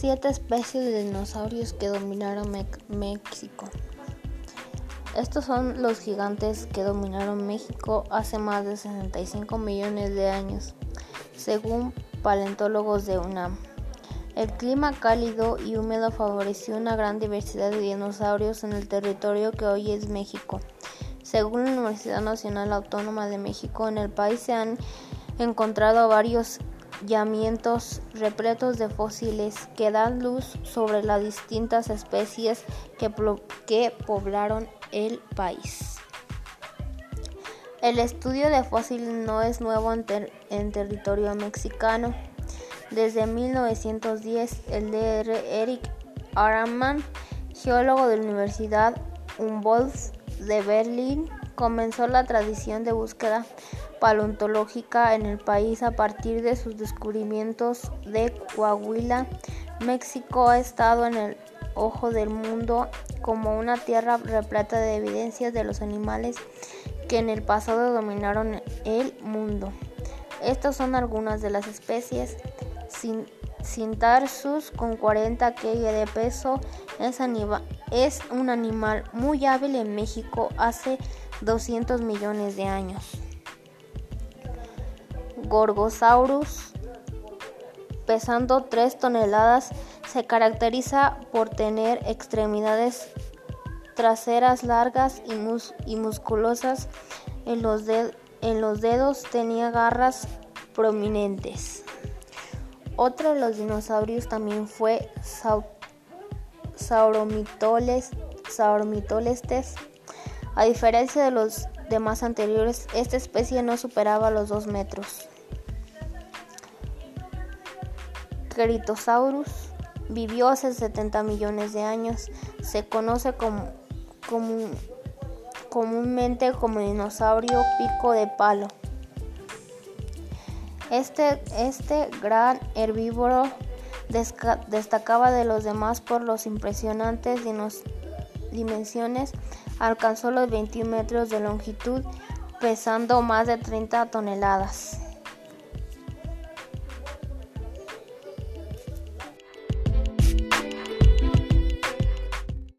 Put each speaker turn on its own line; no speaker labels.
Siete especies de dinosaurios que dominaron México. Estos son los gigantes que dominaron México hace más de 65 millones de años, según paleontólogos de UNAM. El clima cálido y húmedo favoreció una gran diversidad de dinosaurios en el territorio que hoy es México. Según la Universidad Nacional Autónoma de México, en el país se han encontrado varios yacimientos repletos de fósiles que dan luz sobre las distintas especies que, poblaron el país. El estudio de fósiles no es nuevo en, territorio mexicano. Desde 1910, el Dr. Eric Araman, geólogo de la Universidad Humboldt de Berlín, comenzó la tradición de búsqueda paleontológica en el país a partir de sus descubrimientos de Coahuila. México ha estado en el ojo del mundo como una tierra repleta de evidencias de los animales que en el pasado dominaron el mundo. Estas son algunas de las especies. Cintarsus con 40 kg de peso es, es un animal muy hábil en México hace 200 millones de años. Gorgosaurus, pesando 3 toneladas, se caracteriza por tener extremidades traseras largas y, musculosas. En los, dedos tenía garras prominentes. Otro de los dinosaurios también fue Sauromitolestes. A diferencia de los demás anteriores, esta especie no superaba los 2 metros. Critosaurus vivió hace 70 millones de años. Se conoce comúnmente como dinosaurio pico de palo. Este, este gran herbívoro destacaba de los demás por los impresionantes dimensiones. Alcanzó los 21 metros de longitud, pesando más de 30 toneladas.